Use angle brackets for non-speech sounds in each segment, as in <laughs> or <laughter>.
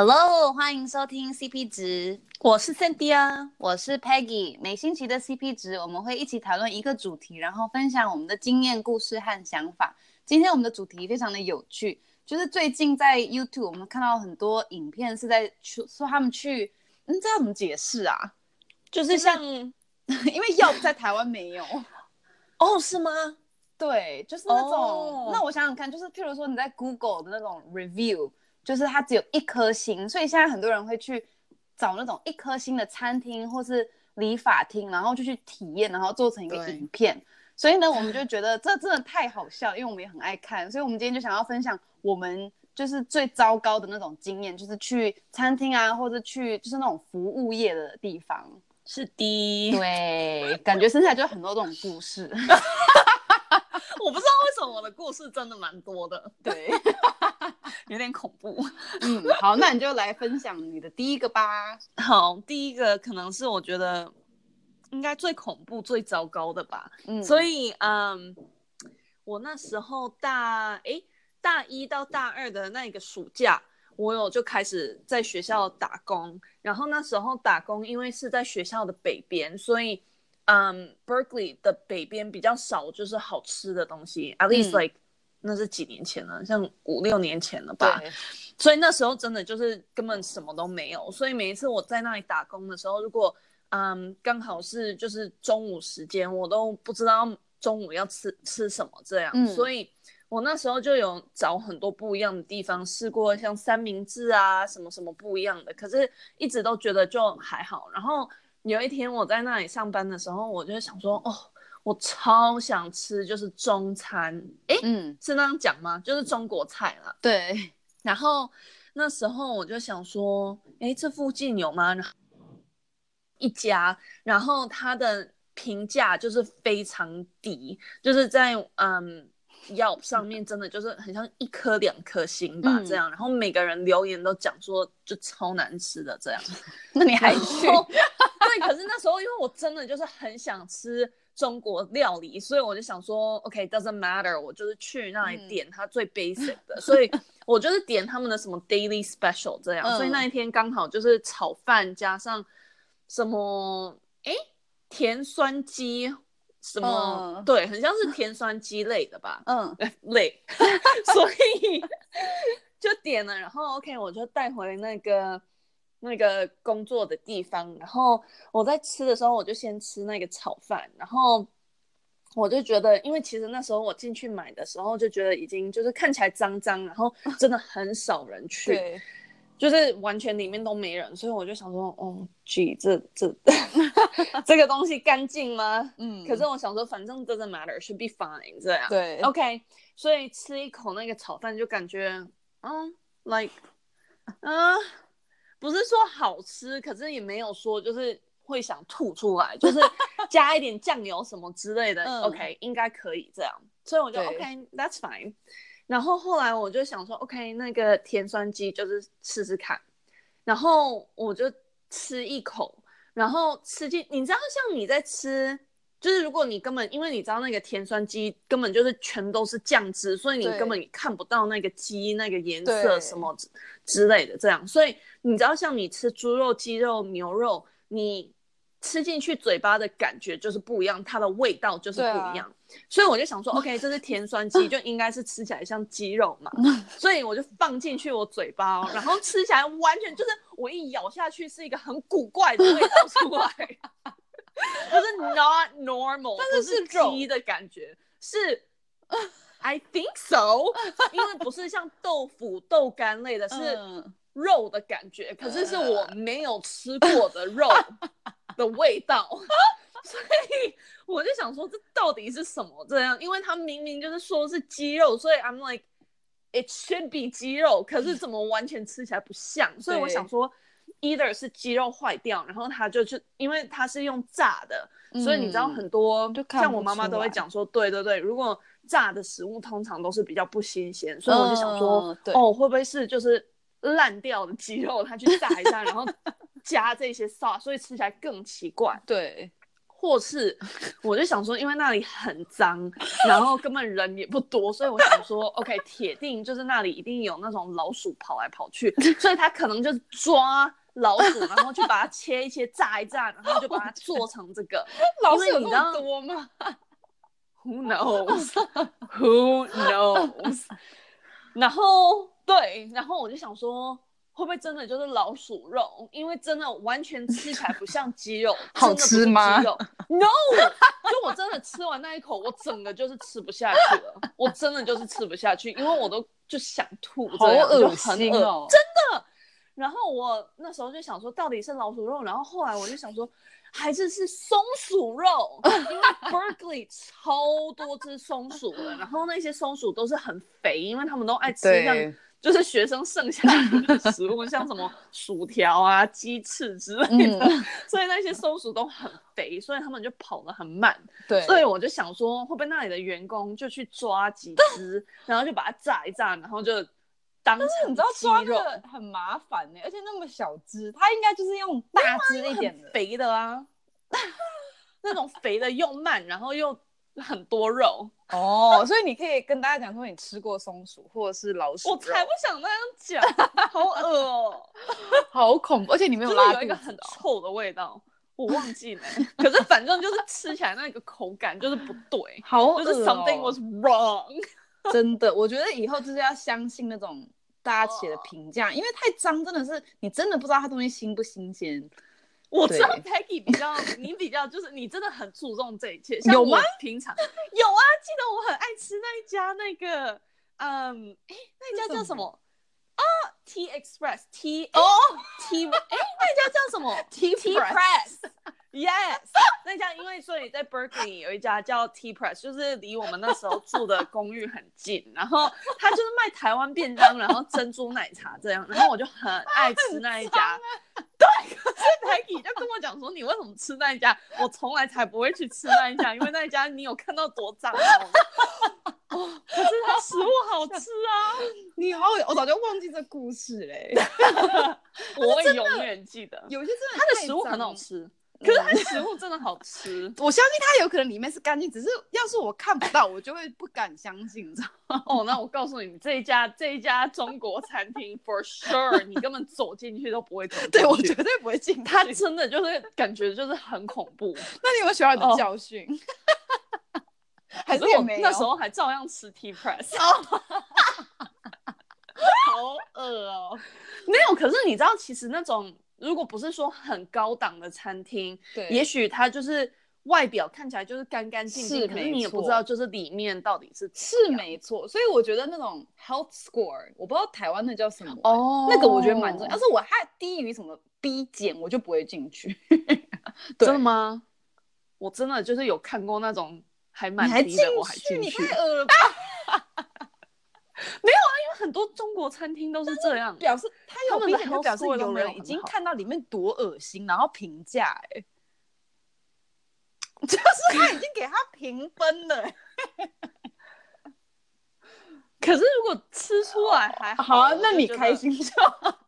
Hello，欢迎收听 CP 值，我是 Cindy 啊，我是 Peggy。每星期的 CP 值，我们会一起讨论一个主题，然后分享我们的经验、故事和想法。今天我们的主题非常的有趣，就是最近在 YouTube 我们看到很多影片是在说说他们去，嗯，这要怎么解释啊？就是像，因为 <laughs> 药在台湾没有，<laughs> 哦，是吗？对，就是那种。Oh. 那我想想看，就是譬如说你在 Google 的那种 review。就是它只有一颗星，所以现在很多人会去找那种一颗星的餐厅或是理发厅，然后就去体验，然后做成一个影片。所以呢，我们就觉得这真的太好笑，因为我们也很爱看，所以我们今天就想要分享我们就是最糟糕的那种经验，就是去餐厅啊，或者去就是那种服务业的地方。是的，对，感觉生下来就很多这种故事。<laughs> 我的故事真的蛮多的，<laughs> 对。<laughs> 有点恐怖，嗯，好，那你就来分享你的第一个吧。<laughs> 好，第一个可能是我觉得应该最恐怖、最糟糕的吧。嗯，所以，嗯，我那时候大，诶，大一到大二的那个暑假，我有就开始在学校打工。然后那时候打工，因为是在学校的北边，所以，嗯，Berkeley 的北边比较少就是好吃的东西，at least like、嗯。那是几年前了，像五六年前了吧。对。所以那时候真的就是根本什么都没有。所以每一次我在那里打工的时候，如果嗯刚好是就是中午时间，我都不知道中午要吃吃什么这样。嗯。所以我那时候就有找很多不一样的地方试过，像三明治啊什么什么不一样的，可是一直都觉得就还好。然后有一天我在那里上班的时候，我就想说哦。我超想吃，就是中餐，哎，嗯，是那样讲吗？就是中国菜啦。对。<laughs> 然后那时候我就想说，哎，这附近有吗？一家，然后它的评价就是非常低，就是在嗯 Yelp 上面真的就是很像一颗两颗星吧，嗯、这样。然后每个人留言都讲说就超难吃的这样。<laughs> 那你还去？对，可是那时候因为我真的就是很想吃。中国料理，所以我就想说，OK，doesn't matter，我就是去那里点它最 basic 的，嗯、所以我就是点他们的什么 daily special 这样，嗯、所以那一天刚好就是炒饭加上什么，哎，甜酸鸡，什么，嗯、对，很像是甜酸鸡类的吧，嗯，<laughs> 类，<laughs> 所以 <laughs> 就点了，然后 OK，我就带回那个。那个工作的地方，然后我在吃的时候，我就先吃那个炒饭，然后我就觉得，因为其实那时候我进去买的时候就觉得已经就是看起来脏脏，然后 <laughs> 真的很少人去，就是完全里面都没人，所以我就想说，哦，G，这这 <laughs> 这个东西干净吗？嗯，可是我想说，反正 doesn't matter，should be fine，这样，对，OK，所以吃一口那个炒饭就感觉，嗯，like，嗯。不是说好吃，可是也没有说就是会想吐出来，就是 <laughs> 加一点酱油什么之类的。嗯、OK，应该可以这样，所以我就 OK，that's fine。然后后来我就想说，OK，那个甜酸鸡就是试试看。然后我就吃一口，然后吃进，你知道像你在吃。就是如果你根本因为你知道那个甜酸鸡根本就是全都是酱汁，所以你根本看不到那个鸡那个颜色什么之类的这样，所以你知道像你吃猪肉、鸡肉、牛肉，你吃进去嘴巴的感觉就是不一样，它的味道就是不一样。啊、所以我就想说，OK，这是甜酸鸡，就应该是吃起来像鸡肉嘛，<laughs> 所以我就放进去我嘴巴哦，然后吃起来完全就是我一咬下去是一个很古怪的味道出来。<laughs> 它是 not normal，但是是鸡的感觉，是 <laughs> I think so，<laughs> 因为不是像豆腐、豆干类的，是肉的感觉，可是是我没有吃过的肉的味道，所以我就想说这到底是什么这样？因为它明明就是说是鸡肉，所以 I'm like it should be 鸡肉，可是怎么完全吃起来不像？所以我想说。Either 是鸡肉坏掉，然后它就去因为它是用炸的，嗯、所以你知道很多，像我妈妈都会讲说，对对对，如果炸的食物通常都是比较不新鲜，所以我就想说，嗯、哦，会不会是就是烂掉的鸡肉，它去炸一下，然后加这些 sauce，所以吃起来更奇怪。<laughs> 对，或是我就想说，因为那里很脏，然后根本人也不多，所以我想说，OK，铁定就是那里一定有那种老鼠跑来跑去，所以他可能就是抓老鼠，然后去把它切一切、炸一炸，然后就把它做成这个。<laughs> 老鼠有那么多吗？<laughs> Who knows？Who <laughs> knows？然后对，然后我就想说。会不会真的就是老鼠肉？因为真的完全吃起来不像鸡肉，好吃吗？No，就我真的吃完那一口，我整个就是吃不下去了。我真的就是吃不下去，因为我都就想吐，好恶心哦，真的。然后我那时候就想说，到底是老鼠肉？然后后来我就想说，还是是松鼠肉，因为 Berkeley 超多只松鼠的，然后那些松鼠都是很肥，因为他们都爱吃像。就是学生剩下的食物，像什么薯条啊、鸡翅之类的，嗯、所以那些松鼠都很肥，所以他们就跑得很慢。<laughs> 对，所以我就想说，会不会那里的员工就去抓几只，然后就把它炸一炸，然后就当成鸡肉。你知道抓的很麻烦呢、欸，而且那么小只，它应该就是用大只一点的肥的啊，<laughs> 那种肥的又慢，然后又。很多肉 <laughs> 哦，所以你可以跟大家讲说你吃过松鼠或者是老鼠。我才不想那样讲，好恶哦，<laughs> 好恐怖，而且里面有拉、哦、有一个很臭的味道，我忘记了。可是反正就是吃起来那个口感就是不对，好就是 something was wrong。真的，我觉得以后就是要相信那种大家写的评价，因为太脏真的是你真的不知道它东西新不新鲜。我知道 Peggy 比较，你比较就是你真的很注重这一切，有吗？平常有啊，记得我很爱吃那一家那个，嗯，哎，那家叫什么啊？Tea Express Tea 哦 Tea 哎，那家叫什么？Tea Press Yes，那家因为所以在 Berkeley 有一家叫 Tea Press，就是离我们那时候住的公寓很近，然后他就是卖台湾便当，然后珍珠奶茶这样，然后我就很爱吃那一家。对，可是 Peggy 就跟我讲说，你为什么吃那一家？我从来才不会去吃那一家，因为那一家你有看到多脏吗？哦，可是它食物好吃啊！你好，我早就忘记这故事嘞。<laughs> 我会永远记得，有些真的它的食物很好吃。可是它食物真的好吃，我相信它有可能里面是干净，只是要是我看不到，我就会不敢相信，你知道吗？哦，那我告诉你，这一家这一家中国餐厅，for sure，你根本走进去都不会走进去。对，我绝对不会进去。它真的就是感觉就是很恐怖。那你有没有学到你的教训？哦、<laughs> 还是我那时候还照样吃 Tea Press。好饿哦。<laughs> <laughs> 没有，可是你知道，其实那种。如果不是说很高档的餐厅，对，也许它就是外表看起来就是干干净净，是，可是你也不知道就是里面到底是是没错。所以我觉得那种 health score，我不知道台湾那叫什么哦，oh. 那个我觉得蛮重要。要是我还低于什么 B 减，我就不会进去。真的吗？我真的就是有看过那种还蛮低的，我还进去。你太 <laughs> 恶了吧！很多中国餐厅都是这样，表示他有明显表示有人已经看到里面多恶心，然后评价哎，<laughs> 就是他已经给他评分了。<laughs> 可是如果吃出来还好，<laughs> 好啊，那你开心就好。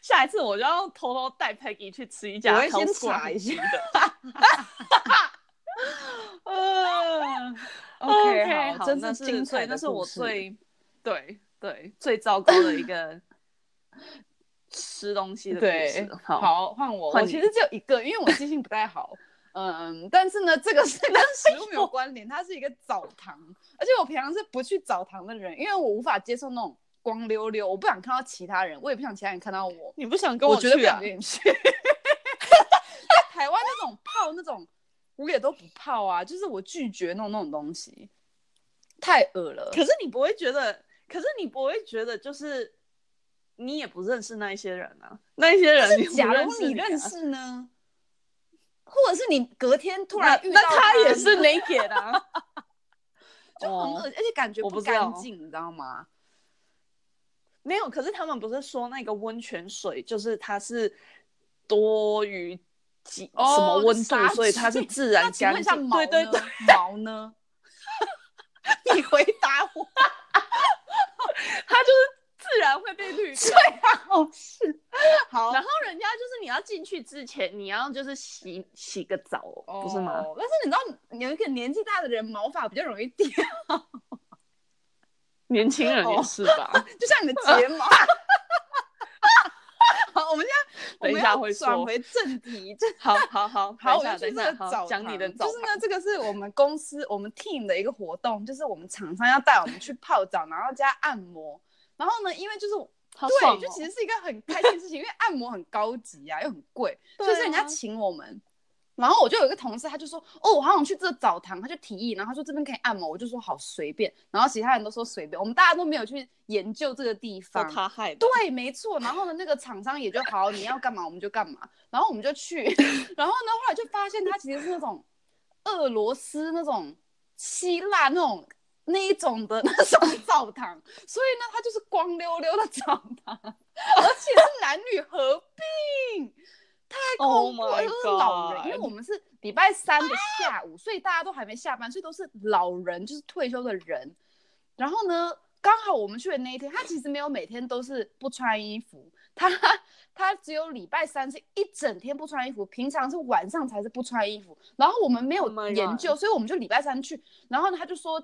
下一次我就要偷偷带 Peggy 去吃一家，我会先查一下的。嗯，OK，好，那是精粹，那是我最对对最糟糕的一个 <laughs> 吃东西的故事。对，好，换我。我其实只有一个，因为我记性不太好。<laughs> 嗯，但是呢，这个是 <laughs> 跟食物没有关联，它是一个澡堂，而且我平常是不去澡堂的人，因为我无法接受那种光溜溜，我不想看到其他人，我也不想其他人看到我。你不想跟我去啊？我绝对不想跟你去。在台湾那种泡那种。我也都不泡啊，就是我拒绝弄那种东西，太恶了。可是你不会觉得，可是你不会觉得，就是你也不认识那一些人啊，那一些人假如你认识呢？或者是你隔天突然遇到他，那他也是 naked 啊，<laughs> 就很恶，而且感觉不干净，你知道吗？没有，可是他们不是说那个温泉水就是它是多余。几什么温度？所以它是自然干净。对对对，毛呢？<laughs> 你回答我。<laughs> 它就是自然会被滤最好 <laughs> 是好。然后人家就是你要进去之前，你要就是洗洗个澡，哦、不是吗？但是你知道，有一个年纪大的人毛发比较容易掉。年轻人也是吧？哦、就像你的睫毛。等一下会转回正题。好好好好，<laughs> 我就去这个澡堂。讲你的澡就是呢，这个是我们公司我们 team 的一个活动，就是我们厂商要带我们去泡澡，然后加按摩。然后呢，因为就是好对，就其实是一个很开心的事情，因为按摩很高级啊，又很贵，<laughs> 所以是人家请我们。然后我就有一个同事，他就说：“哦，我好想去这个澡堂。”他就提议，然后他说这边可以按摩，我就说好随便。然后其他人都说随便，我们大家都没有去研究这个地方。他害的。对，没错。然后呢，那个厂商也就好，你要干嘛我们就干嘛。然后我们就去，<laughs> 然后呢，后来就发现他其实是那种俄罗斯那种希腊那种那一种的 <laughs> 那种澡堂，所以呢，它就是光溜溜的澡堂，<laughs> 而且是男女合并。太恐怖了，都是老人，因为我们是礼拜三的下午，所以大家都还没下班，所以都是老人，就是退休的人。然后呢，刚好我们去的那一天，他其实没有每天都是不穿衣服，他他只有礼拜三是一整天不穿衣服，平常是晚上才是不穿衣服。然后我们没有研究，所以我们就礼拜三去。然后呢，他就说，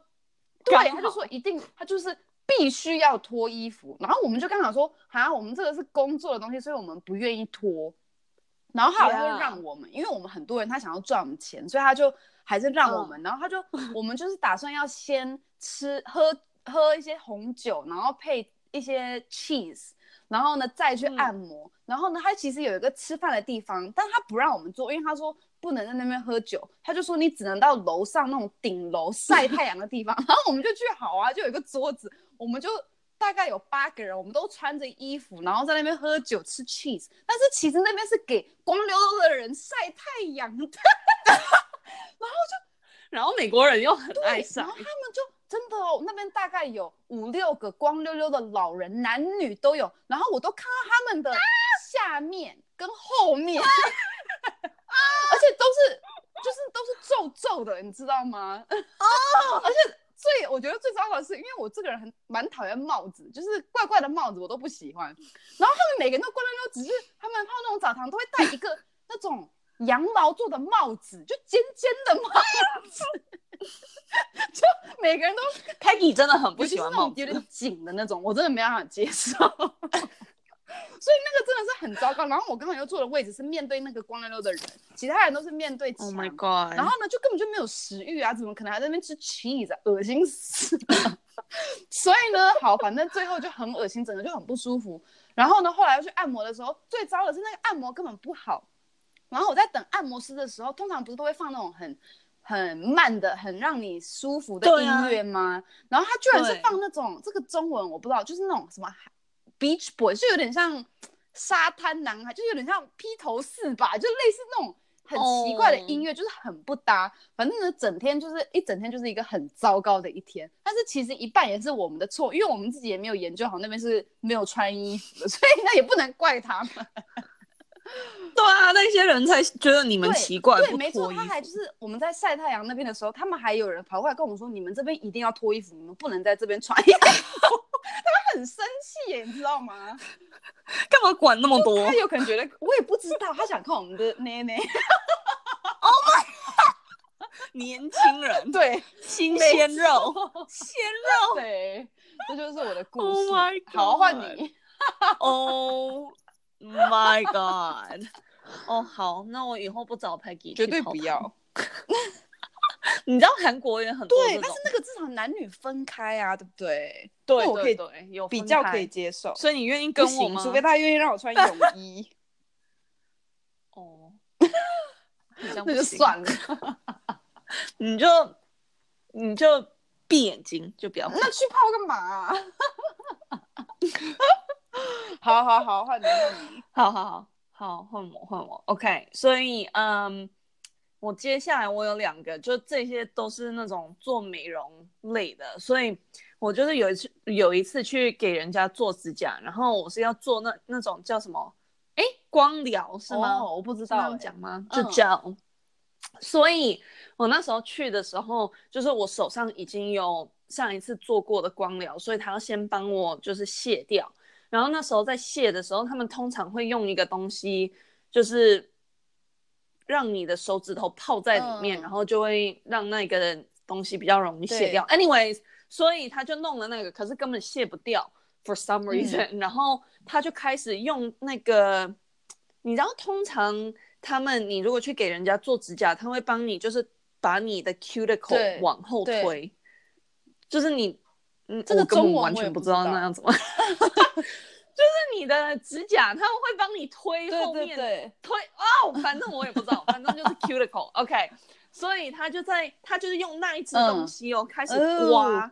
对，他就说一定，他就是必须要脱衣服。然后我们就刚好说，好像我们这个是工作的东西，所以我们不愿意脱。然后他还会让我们，Yeah. 因为我们很多人他想要赚我们钱，所以他就还是让我们。Oh. 然后他就我们就是打算要先吃喝喝一些红酒，然后配一些 cheese，然后呢再去按摩。嗯、然后呢，他其实有一个吃饭的地方，但他不让我们坐，因为他说不能在那边喝酒，他就说你只能到楼上那种顶楼晒太阳的地方。<laughs> 然后我们就去好啊，就有一个桌子，我们就。大概有八个人，我们都穿着衣服，然后在那边喝酒吃 cheese。但是其实那边是给光溜溜的人晒太阳的，<laughs> 然后就，然后美国人又很爱晒，然后他们就真的哦，那边大概有五六个光溜溜的老人，男女都有，然后我都看到他们的下面跟后面，啊、<laughs> 而且都是就是都是皱皱的，你知道吗？哦，<laughs> 而且。最我觉得最糟糕的是，因为我这个人很蛮讨厌帽子，就是怪怪的帽子我都不喜欢。然后他们每个人都过来都，只是他们泡那种澡堂都会戴一个 <laughs> 那种羊毛做的帽子，就尖尖的帽子，<laughs> 就每个人都。Peggy 真的很不喜欢帽子，有点紧的那种，我真的没办法接受。<laughs> 所以那个真的是很糟糕。然后我刚好又坐的位置是面对那个光溜溜的人，其他人都是面对墙。Oh my god！然后呢，就根本就没有食欲啊，怎么可能还在那边吃 cheese 啊？恶心死了！<laughs> 所以呢，好，反正最后就很恶心，整个就很不舒服。然后呢，后来要去按摩的时候，最糟的是那个按摩根本不好。然后我在等按摩师的时候，通常不是都会放那种很很慢的、很让你舒服的音乐吗？啊、然后他居然是放那种这个中文我不知道，就是那种什么。Beach Boy 就有点像沙滩男孩，就有点像披头四吧，就类似那种很奇怪的音乐，oh. 就是很不搭。反正呢，整天就是一整天就是一个很糟糕的一天。但是其实一半也是我们的错，因为我们自己也没有研究好那边是没有穿衣服的，所以那也不能怪他们。<laughs> 对啊，那些人才觉得你们奇怪，对，对，没错。他还就是我们在晒太阳那边的时候，他们还有人跑过来跟我们说：“你们这边一定要脱衣服，你们不能在这边穿衣服。”他们很生气耶，你知道吗？<laughs> 干嘛管那么多？他有可能觉得我也不知道，他想看我们的奶奶。<laughs> Oh my god！年轻人，对，新鲜肉，鲜肉，对，这就是我的故事。Oh my god！好，换你。<laughs> oh。My God！哦，oh, 好，那我以后不找 Peggy，绝对不要。你知道韩国人很多，对，但是那个至少男女分开啊，对不对？对，我可以对，有比较可以接受。所以你愿意跟我吗？除非他愿意让我穿泳衣。<laughs> 哦，那就算了。<laughs> 你就你就闭眼睛，就不要。那去泡干嘛啊？<laughs> 好好好，换你，换你，好好好好，换我换我，OK。所以，嗯，我接下来我有两个，就这些都是那种做美容类的，所以我就是有一次有一次去给人家做指甲，然后我是要做那那种叫什么？哎，光疗是吗？哦，我不知道讲吗？就叫。嗯、所以我那时候去的时候，就是我手上已经有。上一次做过的光疗，所以他要先帮我就是卸掉。然后那时候在卸的时候，他们通常会用一个东西，就是让你的手指头泡在里面，嗯、然后就会让那个东西比较容易卸掉。Anyways，所以他就弄了那个，可是根本卸不掉，for some reason、嗯。然后他就开始用那个，你知道，通常他们你如果去给人家做指甲，他会帮你就是把你的 cuticle 往后推，就是你。嗯，这个中文完全不知道那样子吗？<laughs> 就是你的指甲，他们会帮你推后面，对对对推哦，反正我也不知道，反正就是 cuticle，OK，<laughs> okay. 所以他就在，他就是用那一只东西哦，嗯、开始刮，呃、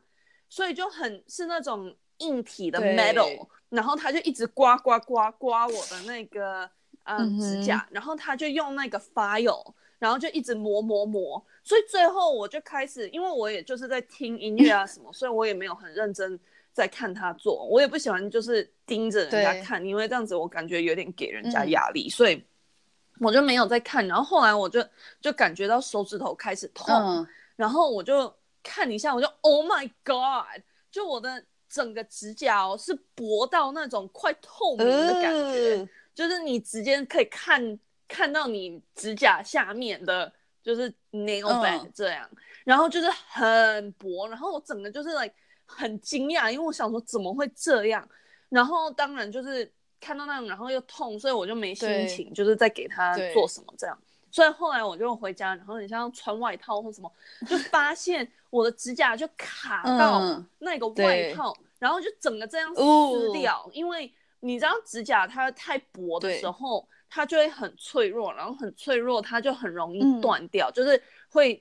所以就很是那种硬体的 metal，然后他就一直刮刮刮刮我的那个嗯，嗯指甲，然后他就用那个 file，然后就一直磨磨磨。所以最后我就开始，因为我也就是在听音乐啊什么，所以我也没有很认真在看他做。我也不喜欢就是盯着人家看，因为这样子我感觉有点给人家压力，嗯、所以我就没有在看。然后后来我就就感觉到手指头开始痛，嗯、然后我就看一下，我就 Oh my God！就我的整个指甲哦是薄到那种快透明的感觉，呃、就是你直接可以看看到你指甲下面的。就是 nail bed 这样，嗯、然后就是很薄，然后我整个就是 like 很惊讶，因为我想说怎么会这样，然后当然就是看到那样，然后又痛，所以我就没心情，就是在给他做什么这样，所以后来我就回家，然后你像穿外套或什么，就发现我的指甲就卡到那个外套，嗯、然后就整个这样撕掉，哦、因为你知道指甲它太薄的时候。它就会很脆弱，然后很脆弱，它就很容易断掉，嗯、就是会，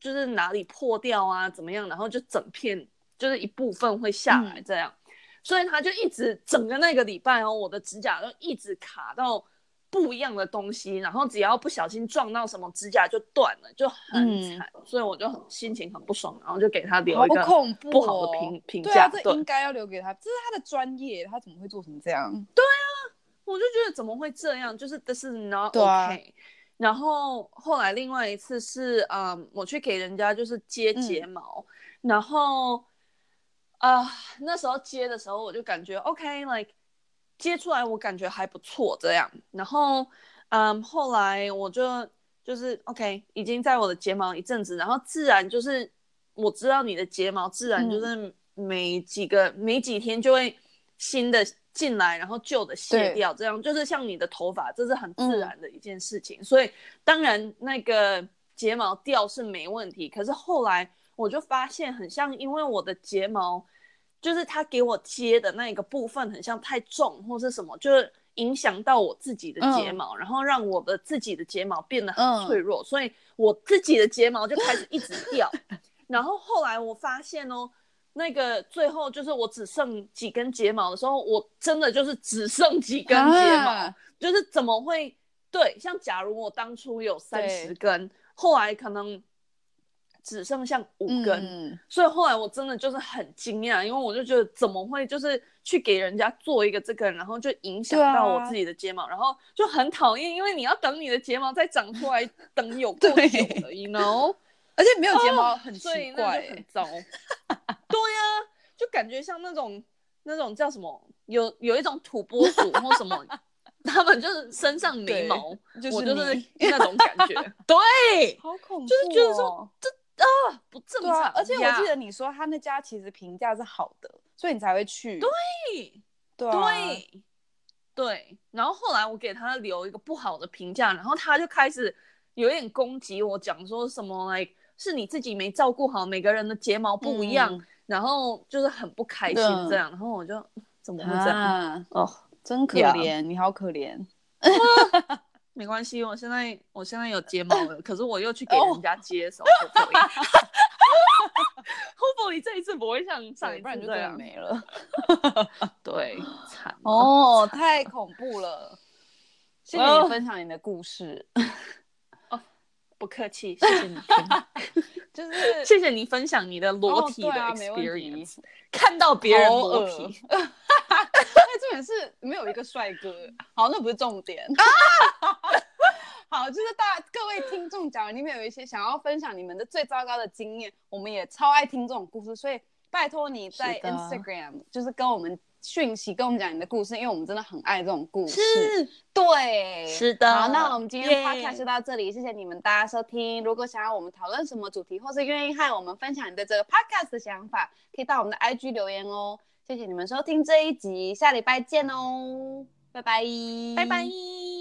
就是哪里破掉啊，怎么样，然后就整片就是一部分会下来这样，嗯、所以他就一直整个那个礼拜哦，我的指甲都一直卡到不一样的东西，然后只要不小心撞到什么，指甲就断了，就很惨，嗯、所以我就很心情很不爽，然后就给他留一个不好的评评价。对啊，这应该要留给他，这是他的专业，他怎么会做成这样？对啊。我就觉得怎么会这样？就是 this is not。啊、然后后来另外一次是，嗯，我去给人家就是接睫毛，嗯、然后啊、呃，那时候接的时候我就感觉 OK，like、okay, 接出来我感觉还不错这样。然后嗯，后来我就就是 OK，已经在我的睫毛一阵子，然后自然就是我知道你的睫毛自然就是每几个、嗯、每几天就会新的。进来，然后旧的卸掉，这样就是像你的头发，这是很自然的一件事情。嗯、所以当然那个睫毛掉是没问题，可是后来我就发现很像，因为我的睫毛就是他给我接的那个部分很像太重或是什么，就是影响到我自己的睫毛，嗯、然后让我的自己的睫毛变得很脆弱，嗯、所以我自己的睫毛就开始一直掉。然后后来我发现哦。那个最后就是我只剩几根睫毛的时候，我真的就是只剩几根睫毛，啊、就是怎么会？对，像假如我当初有三十根，后来可能只剩下五根，嗯、所以后来我真的就是很惊讶，因为我就觉得怎么会就是去给人家做一个这个，然后就影响到我自己的睫毛，啊、然后就很讨厌，因为你要等你的睫毛再长出来，<laughs> 等有够久了对，you know？<laughs> 而且没有睫毛很奇怪，欸，很糟。对呀，啊，就感觉像那种那种叫什么，有有一种土拨鼠或什么，他们就是身上没毛，就是我就是那种感觉。<laughs> 对，好恐怖，哦，就是觉得说这啊不正常，啊。而且我记得你说他那家其实评价是好的，所以你才会去。对，对，啊，对，对。然后后来我给他留一个不好的评价，然后他就开始有点攻击我，讲说什么来。是你自己没照顾好，每个人的睫毛不一样，嗯、然后就是很不开心这样，嗯、然后我就怎么会这样？啊、哦，真可怜.你好可怜。<laughs> 没关系，我现在我现在有睫毛了，<laughs> 可是我又去给人家接手。<laughs> Hopefully 这一次不会像上一次这样没了。对，惨 <laughs> 哦，太恐怖了。谢谢你分享你的故事。不客气，谢谢你，就是谢谢你分享你的裸体的 experience，看到别人裸体，那重点是没有一个帅哥，好，那不是重点。<laughs> 好，就是大各位听众，假如你们有一些想要分享你们的最糟糕的经验，我们也超爱听这种故事，所以拜托你在 Instagram 是就是跟我们讯息，跟我们讲你的故事，因为我们真的很爱这种故事。是，对，是的。好，那我们今天 Podcast 就到这里，谢谢你们大家收听。如果想要我们讨论什么主题，或是愿意和我们分享你的这个 Podcast 的想法，可以到我们的 IG 留言哦。谢谢你们收听这一集，下礼拜见哦，拜拜，拜拜。